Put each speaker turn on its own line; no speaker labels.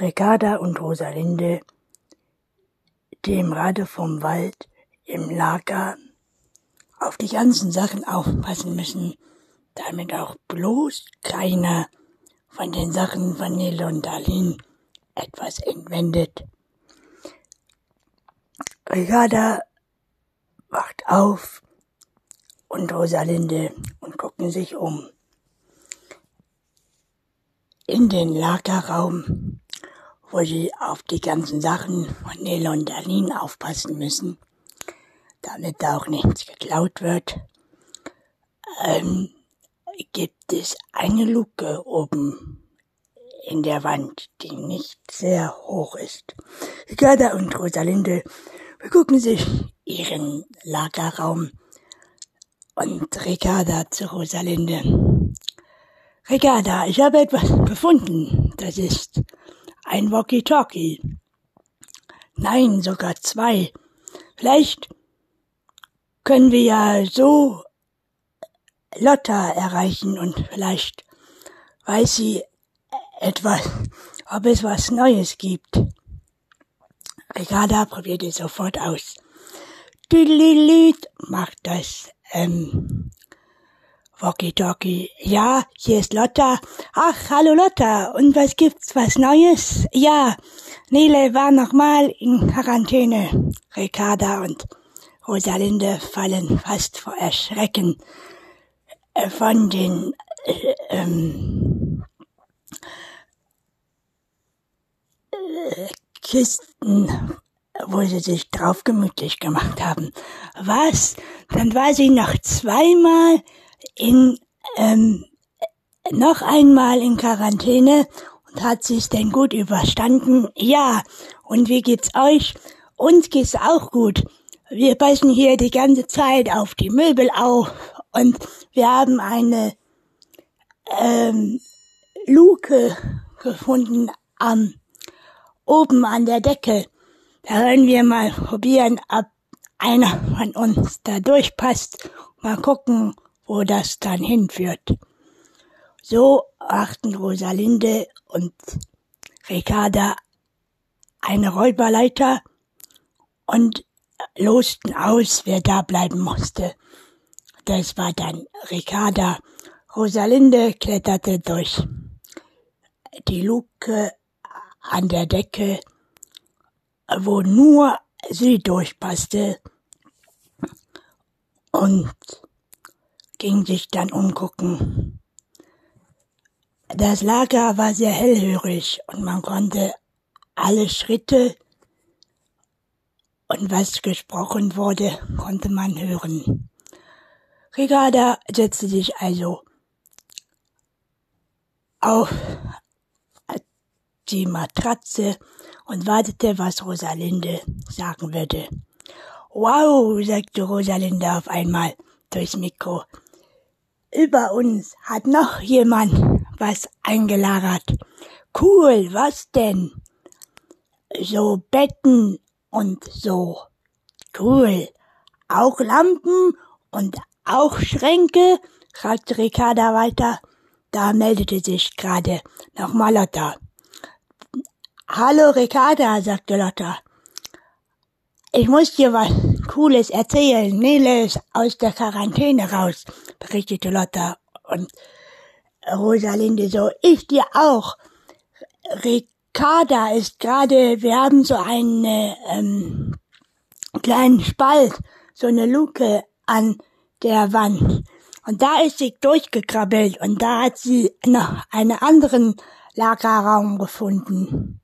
Ricarda und Rosalinde, die im Rade vom Wald im Lager auf die ganzen Sachen aufpassen müssen, damit auch bloß keiner von den Sachen von Nele und Darlene etwas entwendet. Ricarda wacht auf und Rosalinde und gucken sich um. In den Lagerraum, wo sie auf die ganzen Sachen von Nele und Darlene aufpassen müssen, damit auch nichts geklaut wird, ähm, gibt es eine Luke oben in der Wand, die nicht sehr hoch ist. Gerda und Rosalinde begucken sich ihren Lagerraum und Ricarda zu Rosalinde. Ricarda, ich habe etwas gefunden. Das ist ein Walkie-Talkie. Nein, sogar zwei. Vielleicht können wir ja so Lotta erreichen und vielleicht weiß sie etwas, ob es was Neues gibt. Ricarda probiert es sofort aus. Düdelüdelüt macht das ähm, Walkie-Talkie. Ja, hier ist Lotta. Ach, hallo Lotta. Und was gibt's, was Neues? Ja, Nele war nochmal in Quarantäne. Ricarda und Rosalinde fallen fast vor Erschrecken äh, von den äh, ähm, äh, Kisten, wo sie sich drauf gemütlich gemacht haben. Was? Dann war sie noch zweimal in ähm, noch einmal in Quarantäne und hat sich's denn gut überstanden? Ja. Und wie geht's euch? Uns geht's auch gut. Wir passen hier die ganze Zeit auf die Möbel auf und wir haben eine ähm, Luke gefunden am oben an der Decke. Da wollen wir mal probieren, ob einer von uns da durchpasst. Mal gucken, wo das dann hinführt. So achten Rosalinde und Ricarda eine Räuberleiter und losten aus, wer da bleiben musste. Das war dann Ricarda. Rosalinde kletterte durch die Luke an der Decke, wo nur sie durchpasste und ging sich dann umgucken. Das Lager war sehr hellhörig und man konnte alle Schritte und was gesprochen wurde, konnte man hören. Ricarda setzte sich also auf die Matratze und wartete, was Rosalinde sagen würde. Wow, sagte Rosalinde auf einmal durchs Mikro. Über uns hat noch jemand was eingelagert. Cool, was denn? So Betten und so. Cool. Auch Lampen und auch Schränke? fragte Ricarda weiter. Da meldete sich gerade nochmal Lotta. Hallo Ricarda, sagte Lotta. Ich muss dir was Cooles erzählen. Nele ist aus der Quarantäne raus, berichtete Lotta. Und Rosalinde so, ich dir auch. Ricarda ist gerade, wir haben so einen ähm, kleinen Spalt, so eine Luke an der Wand. Und da ist sie durchgekrabbelt und da hat sie noch einen anderen Lagerraum gefunden.